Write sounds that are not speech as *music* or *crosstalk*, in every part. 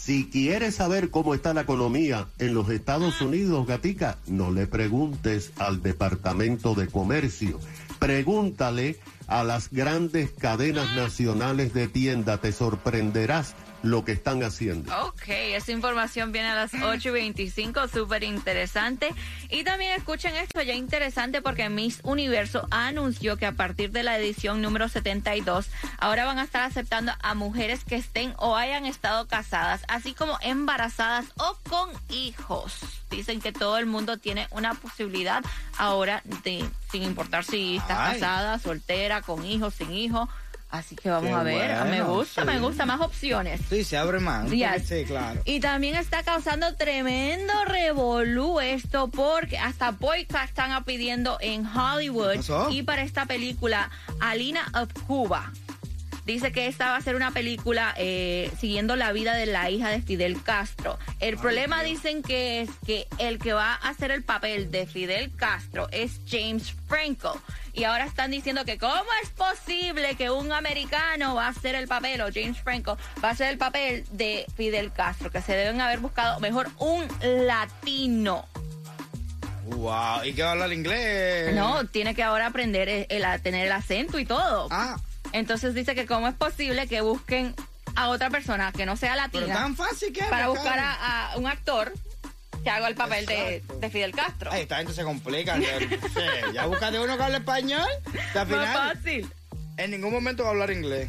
si quieres saber cómo está la economía en los Estados Unidos, gatica, no le preguntes al Departamento de Comercio. Pregúntale a las grandes cadenas nacionales de tienda. Te sorprenderás lo que están haciendo. Ok, esa información viene a las 8.25, súper interesante. Y también escuchen esto, ya interesante porque Miss Universo anunció que a partir de la edición número 72, ahora van a estar aceptando a mujeres que estén o hayan estado casadas, así como embarazadas o con hijos. Dicen que todo el mundo tiene una posibilidad ahora de, sin importar si está casada, soltera, con hijos, sin hijos Así que vamos a ver. me gusta, me gusta más opciones. Sí, se abre más. Sí, claro. Y también está causando tremendo revolú esto porque hasta boycott están pidiendo en Hollywood. Y para esta película, Alina of Cuba. Dice que esta va a ser una película eh, siguiendo la vida de la hija de Fidel Castro. El problema dicen que es que el que va a hacer el papel de Fidel Castro es James Franco. Y ahora están diciendo que cómo es posible que un americano va a hacer el papel, o James Franco va a hacer el papel de Fidel Castro, que se deben haber buscado mejor un latino. Wow, ¿y qué va a hablar inglés? No, tiene que ahora aprender el, a tener el acento y todo. Ah. Entonces dice que cómo es posible que busquen a otra persona que no sea latina. Pero tan fácil que Para buscar a, un actor que haga el papel de, Fidel Castro. Ay, esta gente se complica. *laughs* ya búscate uno que hable español. al final, fácil. En ningún momento va a hablar inglés.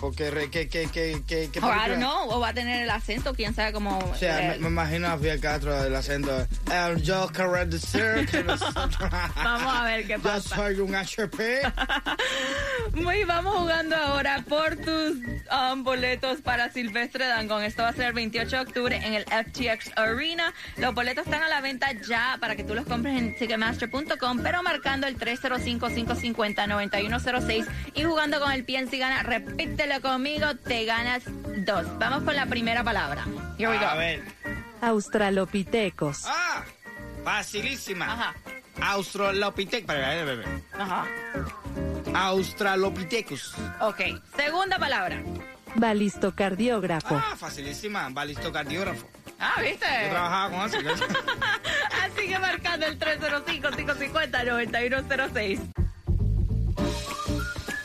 Porque, que, que, que, que, que Claro, no, o va a tener el acento, quién sabe cómo. O sea, me, imagino a Fidel Castro el acento. El Joker de *laughs* Vamos a ver qué pasa. Yo soy un HP. *laughs* Muy, vamos jugando ahora por tus um, boletos para Silvestre Dangón. Esto va a ser el 28 de octubre en el FTX Arena. Los boletos están a la venta ya para que tú los compres en Ticketmaster.com, pero marcando el 305-550-9106 y jugando con el PNC Gana. Conmigo, te ganas dos. Vamos con la primera palabra. Here we go. A ver. Australopitecos. Ah, facilísima. Ajá. Australopithecus. Ajá. Australopithecus. Ok. Segunda palabra. Balistocardiógrafo. Ah, facilísima. Balistocardiógrafo. Ah, ¿viste? Yo trabajaba con eso. *laughs* Así que marcando el 305-550-9106.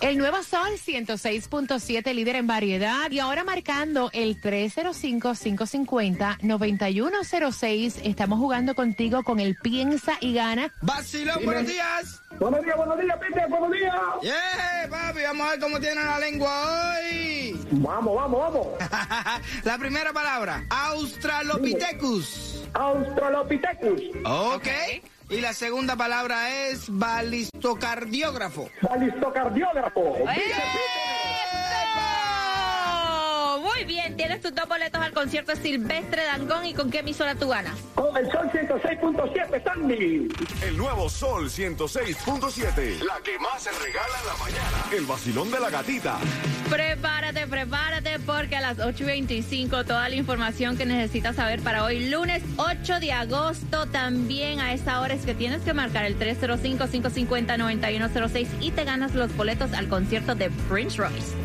El nuevo Sol 106.7, líder en variedad. Y ahora marcando el 305-550-9106. Estamos jugando contigo con el Piensa y Gana. Vacilón, buenos días. Buenos días, buenos días, Peter, buenos días. Yeah, papi, vamos a ver cómo tiene la lengua hoy. Vamos, vamos, vamos. *laughs* la primera palabra, Australopithecus. Australopithecus. Ok. Y la segunda palabra es balistocardiógrafo. Balistocardiógrafo. Bien, tienes tus dos boletos al concierto Silvestre Dangón. ¿Y con qué emisora tú ganas? Con el Sol 106.7, Sandy. El nuevo Sol 106.7. La que más se regala en la mañana. El vacilón de la gatita. Prepárate, prepárate, porque a las 8.25 toda la información que necesitas saber para hoy, lunes 8 de agosto, también a esa hora es que tienes que marcar el 305-550-9106 y te ganas los boletos al concierto de Prince Royce.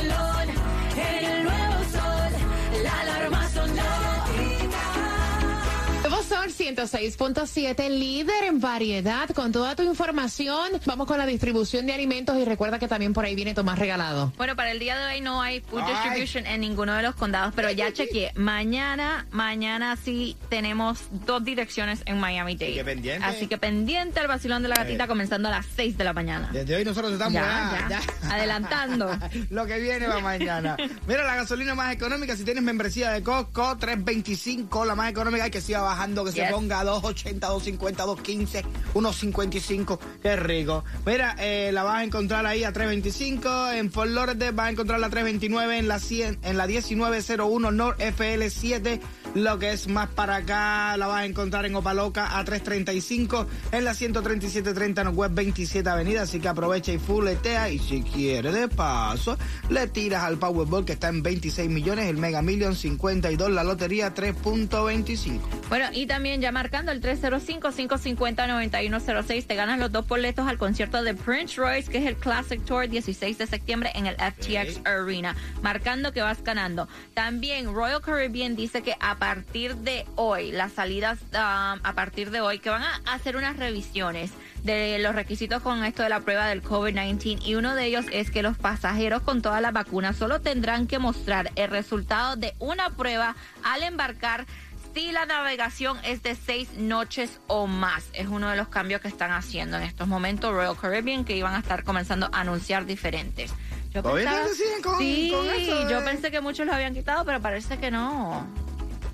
Son 106.7, líder en variedad. Con toda tu información, vamos con la distribución de alimentos y recuerda que también por ahí viene Tomás regalado. Bueno, para el día de hoy no hay food distribution en ninguno de los condados, pero ya chequeé. *laughs* Mañana, mañana sí tenemos dos direcciones en Miami Dade. pendiente. Así que pendiente al vacilón de la gatita comenzando a las 6 de la mañana. Desde hoy nosotros estamos ya, adelantando. *laughs* Lo que viene va mañana. Mira, la gasolina más económica, si tienes membresía de Costco, 3.25, la más económica, hay que siga bajando que se Yes. ponga 2.80, 2.50, 2.15, 1.55. Qué rico. Mira, eh, la vas a encontrar ahí a 3.25. En Fort Lauderdale vas a encontrar la 3.29 en la 100, en la 1901 North FL7. Lo que es más para acá, la vas a encontrar en Opaloca a 3.35 en la 13730 Northwest 27 Avenida. Así que aprovecha y fuletea. Y si quieres de paso, le tiras al Powerball que está en 26 millones, el Mega Million 52, la lotería 3.25. Bueno, y también ya marcando el 305-550-9106, te ganas los dos boletos al concierto de Prince Royce, que es el Classic Tour 16 de septiembre en el FTX Arena. Marcando que vas ganando. También Royal Caribbean dice que a partir de hoy, las salidas um, a partir de hoy, que van a hacer unas revisiones de los requisitos con esto de la prueba del COVID-19 y uno de ellos es que los pasajeros con todas las vacunas solo tendrán que mostrar el resultado de una prueba al embarcar si la navegación es de seis noches o más. Es uno de los cambios que están haciendo en estos momentos Royal Caribbean que iban a estar comenzando a anunciar diferentes. Yo ¿Todavía pensaba- con- sí, con eso de- yo pensé que muchos lo habían quitado, pero parece que no.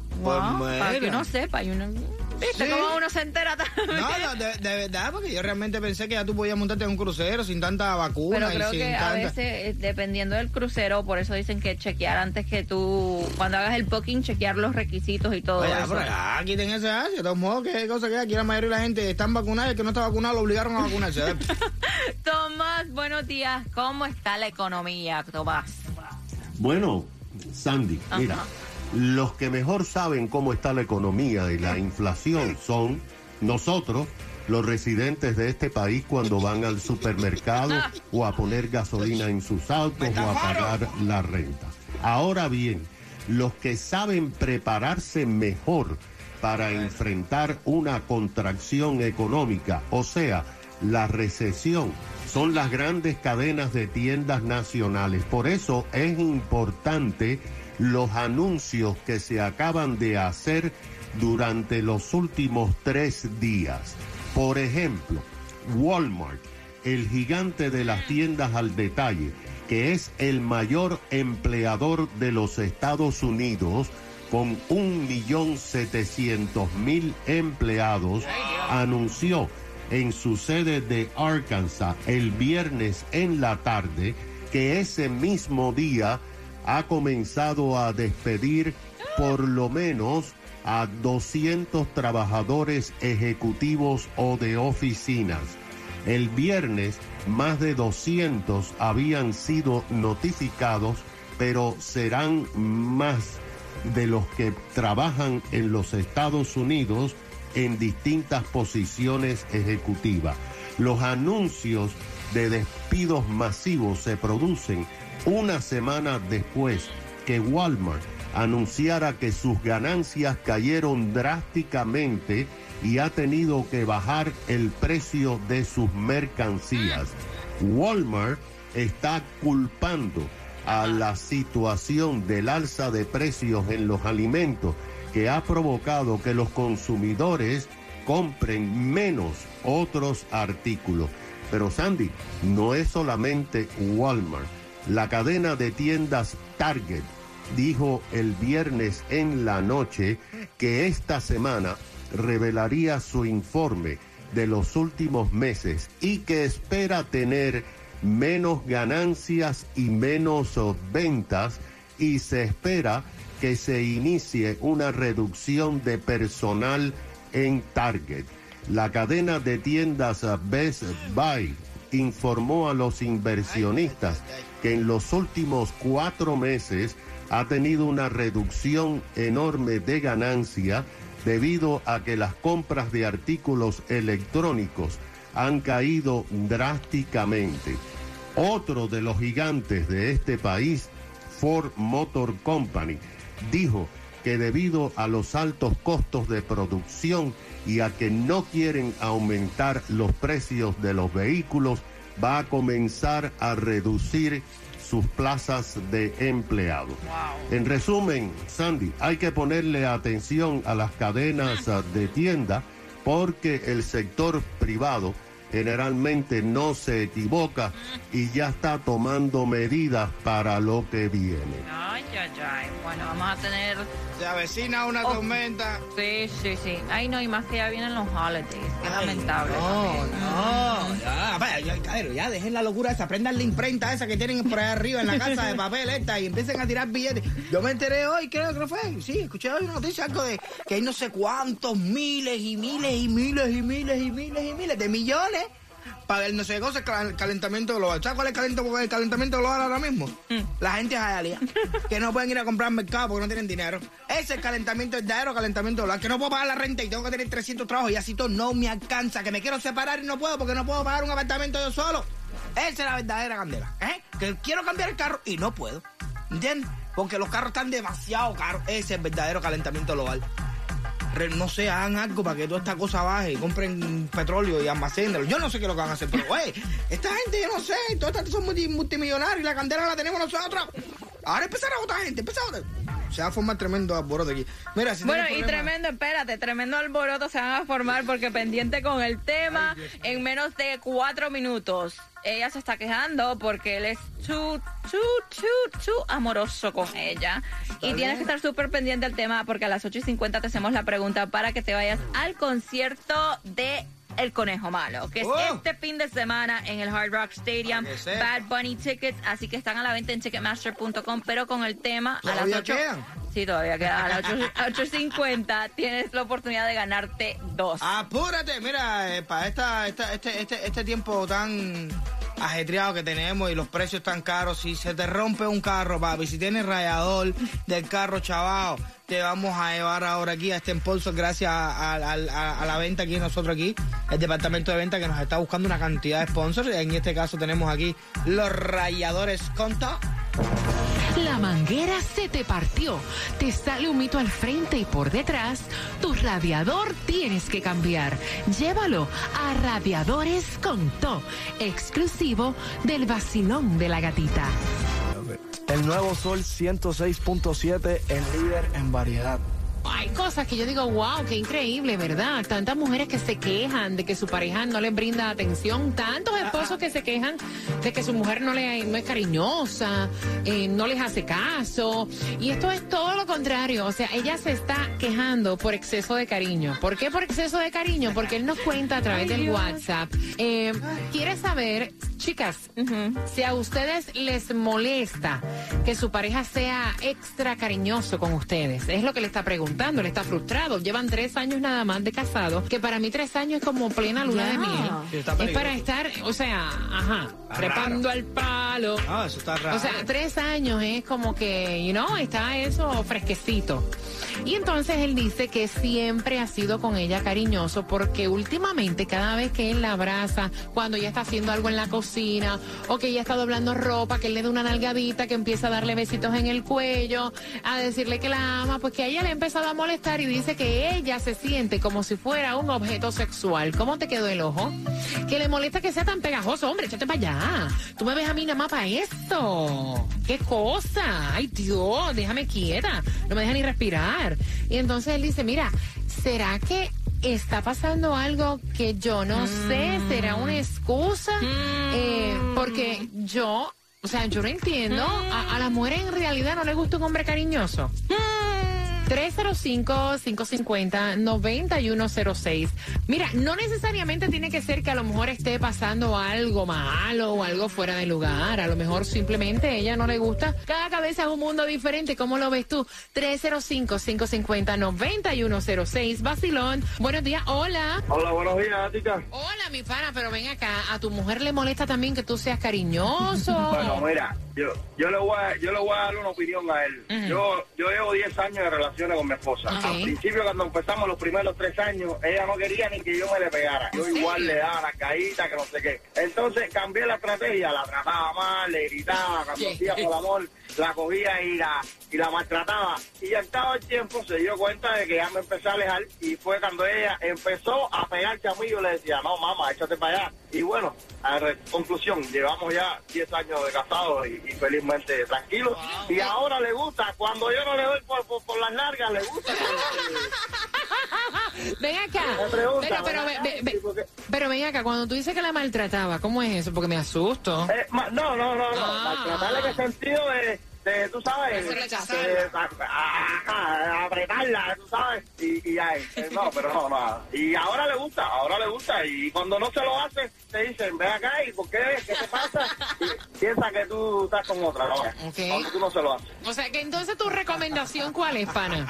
Pues Wow, para que uno sepa y uno... ¿Viste Sí. cómo uno se entera también? No, no, de, de verdad, porque yo realmente pensé que ya tú podías montarte en un crucero sin tanta vacuna Pero y creo sin que a veces, eh, dependiendo del crucero, por eso dicen que chequear antes que tú, cuando hagas el booking, chequear los requisitos y todo Oye, eso. pero ya, quiten ese. De todos modos, ¿qué cosa que aquí la mayoría de la gente están vacunados y el que no está vacunado lo obligaron a vacunarse. *laughs* Tomás, buenos días. ¿Cómo está la economía, Tomás? Bueno, Sandy, Ajá. mira, los que mejor saben cómo está la economía y la inflación son nosotros, los residentes de este país, cuando van al supermercado o a poner gasolina en sus autos o a pagar la renta. Ahora bien, los que saben prepararse mejor para enfrentar una contracción económica, o sea, la recesión, son las grandes cadenas de tiendas nacionales. Por eso es importante los anuncios que se acaban de hacer durante los últimos tres días. Por ejemplo, Walmart, el gigante de las tiendas al detalle, que es el mayor empleador de los Estados Unidos, con un millón setecientos mil empleados, anunció en su sede de Arkansas el viernes en la tarde que ese mismo día ha comenzado a despedir por lo menos a 200 trabajadores ejecutivos o de oficinas. El viernes más de 200 habían sido notificados, pero serán más de los que trabajan en los Estados Unidos en distintas posiciones ejecutivas. Los anuncios de despidos masivos se producen una semana después que Walmart anunciara que sus ganancias cayeron drásticamente y ha tenido que bajar el precio de sus mercancías. Walmart está culpando a la situación del alza de precios en los alimentos que ha provocado que los consumidores compren menos otros artículos. Pero Sandy, no es solamente Walmart. La cadena de tiendas Target dijo el viernes en la noche que esta semana revelaría su informe de los últimos meses y que espera tener menos ganancias y menos ventas y se espera que se inicie una reducción de personal en Target. La cadena de tiendas Best Buy informó a los inversionistas que en los últimos cuatro meses ha tenido una reducción enorme de ganancia debido a que las compras de artículos electrónicos han caído drásticamente. Otro de los gigantes de este país, Ford Motor Company, dijo que debido a los altos costos de producción y a que no quieren aumentar los precios de los vehículos, va a comenzar a reducir sus plazas de empleados. En resumen, Sandy, hay que ponerle atención a las cadenas de tienda porque el sector privado generalmente no se equivoca y ya está tomando medidas para lo que viene. Ay, ay, ay. Bueno, vamos a tener. Se avecina una Oh. tormenta. Sí, sí, sí. Ay, no, y más que ya vienen los holidays. Qué Ay, lamentable. No, no, ya, vaya, ya, cabrón, ya dejen la locura esa, prendan la imprenta esa que tienen por ahí arriba en la casa de papel esta y empiecen a tirar billetes. Yo me enteré hoy, creo que fue, sí, escuché hoy una noticia algo de que hay no sé cuántos miles y miles y miles y miles y miles y miles de millones para el no sé qué el calentamiento global. ¿Sabes cuál es el calentamiento, el calentamiento global ahora mismo? La gente es allá, *laughs* que no pueden ir a comprar al mercado porque no tienen dinero. Ese es el calentamiento, el verdadero calentamiento global, que no puedo pagar la renta y tengo que tener 300 trabajos y así todo no me alcanza, que me quiero separar y no puedo porque no puedo pagar un apartamento yo solo. Esa es la verdadera candela, ¿eh? Que quiero cambiar el carro y no puedo, ¿entiendes? Porque los carros están demasiado caros. Ese es el verdadero calentamiento global. No sé, hagan algo para que toda esta cosa baje compren petróleo y almacénlo. Yo no sé qué es lo que van a hacer, pero, güey, esta gente, yo no sé, todas estas son multi- multimillonarios y la candela la tenemos nosotros. Ahora empezar a votar gente, empezar a votar. Se va a formar tremendo alboroto aquí. Mira, si Bueno, y tremendo, espérate, tremendo alboroto se van a formar porque pendiente con el tema en menos de cuatro minutos. Ella se está quejando porque él es too, too, too, too amoroso con ella. Y tienes que estar súper pendiente del tema porque a las 8 y 50 te hacemos la pregunta para que te vayas al concierto de El Conejo Malo, que es Oh. este fin de semana en el Hard Rock Stadium. Bad Bunny Tickets, así que están a la venta en Ticketmaster.com, pero con el tema a las ¿Todavía 8. quedan? Sí, todavía queda. A las 8 8.50 tienes la oportunidad de ganarte dos. Apúrate, mira, eh, para esta, esta- este, este, este tiempo tan ajetreado que tenemos y los precios tan caros, si se te rompe un carro, papi, si tienes rayador del carro chavado, te vamos a llevar ahora aquí a este impulso gracias a la venta aquí nosotros aquí, el departamento de venta que nos está buscando una cantidad de sponsors. En este caso tenemos aquí los rayadores Conta. La manguera se te partió, te sale un mito al frente y por detrás, tu radiador tienes que cambiar. Llévalo a Radiadores Conto, exclusivo del vacilón de la gatita. El nuevo Sol 106.7, el líder en variedad. Hay cosas que yo digo, wow, qué increíble, ¿verdad? Tantas mujeres que se quejan de que su pareja no les brinda atención, tantos esposos que se quejan de que su mujer no, le, no es cariñosa, eh, no les hace caso. Y esto es todo lo contrario, o sea, ella se está quejando por exceso de cariño. ¿Por qué por exceso de cariño? Porque él nos cuenta a través del WhatsApp. Eh, quiere saber, chicas, si a ustedes les molesta que su pareja sea extra cariñoso con ustedes. Es lo que le está preguntando, le está frustrado. Llevan tres años nada más de casado, que para mí tres años es como plena luna de miel. Sí, es para estar, o sea, ajá, trepando al palo. Ah, eso está raro. O sea, tres años es como que, you know, está eso fresquecito. Y entonces él dice que siempre ha sido con ella cariñoso porque últimamente cada vez que él la abraza, cuando ella está haciendo algo en la cocina o que ella está doblando ropa, que él le da una nalgadita, que empieza a darle besitos en el cuello, a decirle que la ama, pues que a ella le ha empezado a molestar y dice que ella se siente como si fuera un objeto sexual. ¿Cómo te quedó el ojo? Que le molesta que sea tan pegajoso, hombre, échate para allá. Tú me ves a mí nada más para esto. ¿Qué cosa? Ay, Dios, déjame quieta. No me deja ni respirar. Y entonces él dice, mira, ¿será que está pasando algo que yo no sé? ¿Será una excusa? Eh, porque yo, o sea, yo no entiendo. A, a las mujeres en realidad no les gusta un hombre cariñoso. 305-550-9106. Mira, no necesariamente tiene que ser que a lo mejor esté pasando algo malo o algo fuera de lugar. A lo mejor simplemente a ella no le gusta. Cada cabeza es un mundo diferente. ¿Cómo lo ves tú? 305-550-9106. Vacilón. Buenos días. Hola. Hola, buenos días, Gatica. Hola, mi pana, pero ven acá. ¿A tu mujer le molesta también que tú seas cariñoso? *laughs* Bueno, mira, yo, yo, le voy a, yo le voy a dar una opinión a él. Ujú. Yo yo llevo 10 años de relaciones con mi esposa. Al principio, cuando empezamos los primeros tres años, ella no quería ni que yo me le pegara. Yo ¿En igual le daba la caída, que no sé qué. Entonces cambié la estrategia, la trataba mal, le gritaba, cuando hacía por amor, la cogía y la, y la maltrataba. Y al cabo del tiempo se dio cuenta de que ya me empecé a alejar y fue cuando ella empezó a pegarse a mí, yo le decía, no, mamá, échate para allá. Y bueno, a conclusión, llevamos ya 10 años de casados y, y felizmente tranquilos. Y ahora le gusta, cuando yo no le doy por, por, por las largas, le gusta. *laughs* Ven acá. Me pregunta, Pero, ve- ve- porque- pero ven acá, cuando tú dices que la maltrataba, ¿cómo es eso? Porque me asusto. Eh, ma- no, no, no, no. Ah. Maltratarle en el sentido de, de tú sabes, de, a- apretarla, tú sabes, y, y ahí. Eh, no, pero no, no. Y ahora le gusta, ahora le gusta. Y cuando no se lo hace, te dicen, ven acá, ¿y por qué? ¿Qué te pasa? Y piensa que tú estás con otra, ¿no? Ok. Cuando tú no se lo haces. O sea, que entonces tu recomendación, ¿cuál es, pana?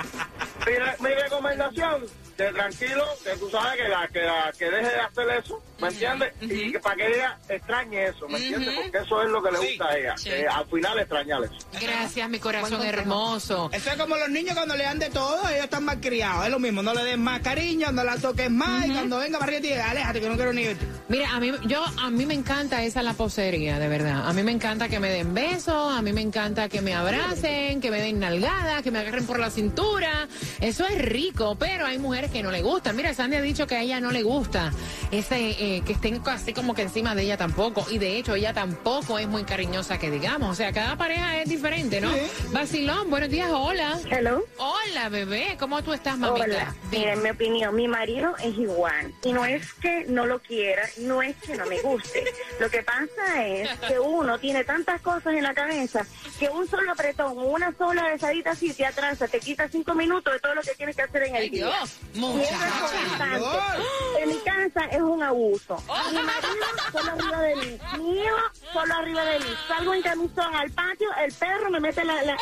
Mi, re- mi recomendación, de tranquilo, que tú sabes que la que, la, que deje de hacer eso, ¿me entiendes? Y que para que ella extrañe eso, ¿me entiendes? Porque eso es lo que le gusta a ella, que al final extrañar eso. Gracias, mi corazón hermoso. Eso es como los niños cuando le dan de todo, ellos están mal criados. Es lo mismo, no le den más cariño, no la toques más y cuando venga para arriba, te diga, aléjate que no quiero ni verte. Mira, a mí, yo, a mí me encanta esa la posería, de verdad. A mí me encanta que me den besos, a mí me encanta que me abracen, que me den nalgadas, que me agarren por la cintura. Eso es rico, pero hay mujeres que no le gustan. Mira, Sandy ha dicho que a ella no le gusta ese eh, que estén así como que encima de ella tampoco. Y de hecho, ella tampoco es muy cariñosa, que digamos. O sea, cada pareja es diferente, ¿no? Vacilón, buenos días, hola. Hello. Hola, bebé, ¿cómo tú estás, mamita? Hola. Dime. Mira, en mi opinión, mi marido es igual. Y no es que no lo quiera, no es que no me guste. Lo que pasa es que uno tiene tantas cosas en la cabeza que un solo apretón, una sola besadita así te atrasa, te quita cinco minutos de todo lo que tienes que hacer en el Ay, día. Dios, muchacha. En mi casa es un abuso. Mi marido solo arriba de mí. Mi hijo solo arriba de mí. Salgo en camisón al patio, el perro me mete la, la, la, la-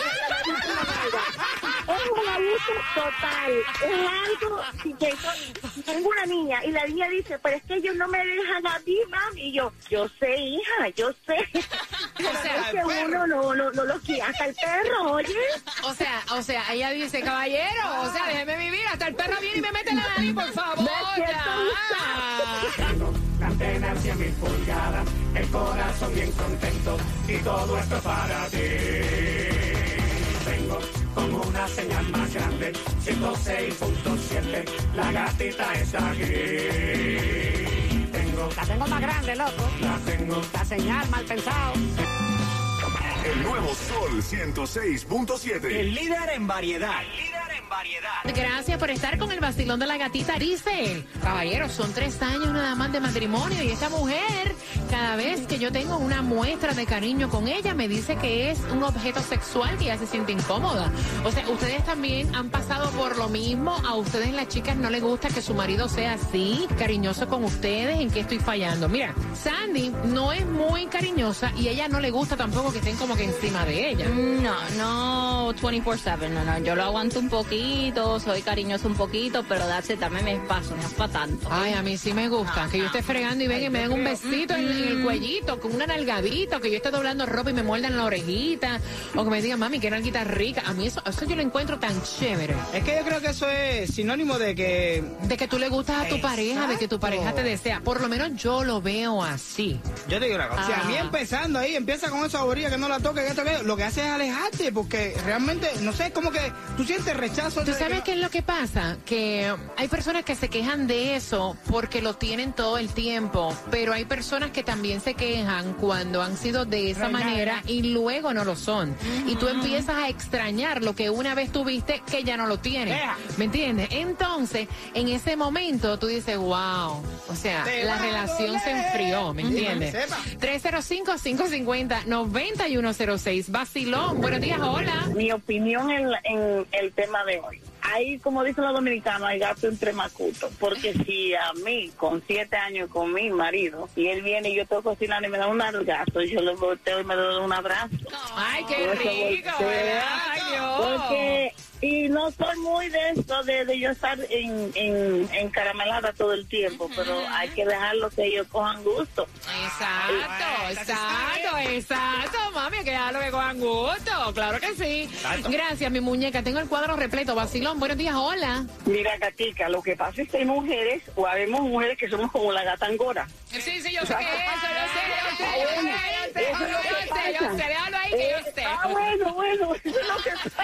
la- Es un abuso total. Es algo que tengo una niña y la niña dice, pero es que ellos no me dejan a mí, mami. Y yo, yo sé, hija, yo sé. Pero sea, es que uno no, no, no lo quiere. Hasta el perro, oye. O sea, o sea, ella dice, caballero, o sea, déjeme vivir, hasta el perro viene y me mete la nariz, por favor. La antena 100 mil pulgadas, el corazón bien contento y todo esto para ti. Vengo con una señal más grande, 106.7, la gatita está aquí. Tengo, La tengo más grande, loco. la tengo, La señal mal pensado. El nuevo Sol 106.7. el líder en variedad. Gracias por estar con el vacilón de la gatita Dice, Caballero, son tres años nada más de matrimonio y esta mujer, cada vez que yo tengo una muestra de cariño con ella, me dice que es un objeto sexual que ella se siente incómoda. O sea, ustedes también han pasado por lo mismo. A ustedes las chicas no les gusta que su marido sea así, cariñoso con ustedes. ¿En qué estoy fallando? Mira, Sandy no es muy cariñosa y a ella no le gusta tampoco que estén como que encima de ella. No, no 24-7, no, no. Yo lo aguanto un poquito, soy cariñoso un poquito, pero darse también me espacio, no es para tanto. Ay, a mí sí me gusta. Que yo esté fregando y vengan y me den un besito en, en el cuellito, con una nalgadita, que yo esté doblando ropa y me muerdan la orejita, o que me digan, mami, qué nalguita rica. A mí eso, eso yo lo encuentro tan chévere. Es que yo creo que eso es sinónimo de que De que tú le gustas a tu pareja, de que tu pareja te desea. Por lo menos yo lo veo así. Yo te digo una cosa, si a mí Ah. empezando ahí, empieza con esa bobería que no la toque, que esto, que lo que hace es alejarte, porque realmente, no sé, es como que tú sientes rechazo. ¿Tú sabes que qué es lo que pasa? Que hay personas que se quejan de eso porque lo tienen todo el tiempo, pero hay personas que también se quejan cuando han sido de esa manera y luego no lo son. Y tú empiezas a extrañar lo que una vez tuviste que ya no lo tienes. Deja. ¿Me entiendes? Entonces, en ese momento tú dices, wow, o sea, Te la relación se enfrió, ¿me entiendes? Sepa. 305-550-9106. Vacilón, buenos días, hola. Mi opinión en, en el tema de hoy. Ahí, como dicen los dominicanos, hay gato entre macutos. Porque *laughs* si a mí, con siete años, con mi marido, y él viene y yo estoy cocinando y me da un gato, yo le volteo y me doy un abrazo. Ay, qué rico. Porque, y no soy muy de esto, de, de yo estar en, en, encaramelada todo el tiempo, pero hay que dejarlo que ellos cojan gusto. Exacto, exacto, exacto, mami, que ya lo que cojan gusto, claro que sí. Gracias, mi muñeca, tengo el cuadro repleto. Vacilón, buenos días, hola. Mira, Gatica, lo que pasa es que hay mujeres, o habemos mujeres que somos como la gata angora. Sí, sí, yo sé que es eso, yo sé, yo sé, yo sé, yo sé, Eso es lo que yo sé, pasa. yo sé, déjalo ahí que yo Eh. Ah, bueno, bueno, eso es lo que pasa.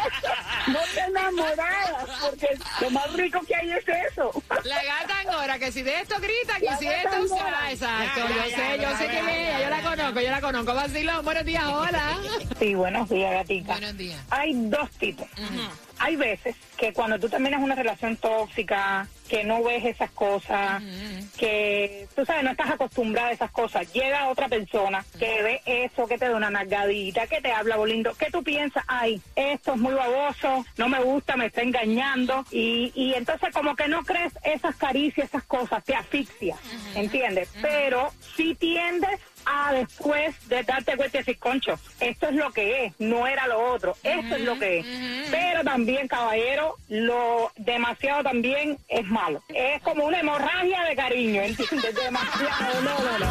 No te enamoradas, porque lo más rico que hay es eso. La gata angora, que si de esto grita, que La si de esto. Exacto, Ya, ya, yo sé, ya, yo sé ya, quién ya, es ella, yo la conozco, yo la conozco. Vacilón, buenos días, hola. Sí, buenos días, Gatica. Buenos días. Hay dos tipos. Hay veces que cuando tú terminas una relación tóxica, que no ves esas cosas, que tú sabes, no estás acostumbrada a esas cosas. Llega otra persona que ve eso, que te da una nalgadita, que te habla lindo, que tú piensas, ay, esto es muy baboso, no me gusta, me está engañando. Y, y entonces como que no crees esas caricias, esas cosas, te asfixia, ¿entiendes? Pero si tiendes a después de darte cuenta y decir, concho, esto es lo que es, no era lo otro, esto es lo que es. Pero también, caballero, lo demasiado también es malo. Es como una hemorragia de cariño, ¿entiendes? Demasiado, no, no, no.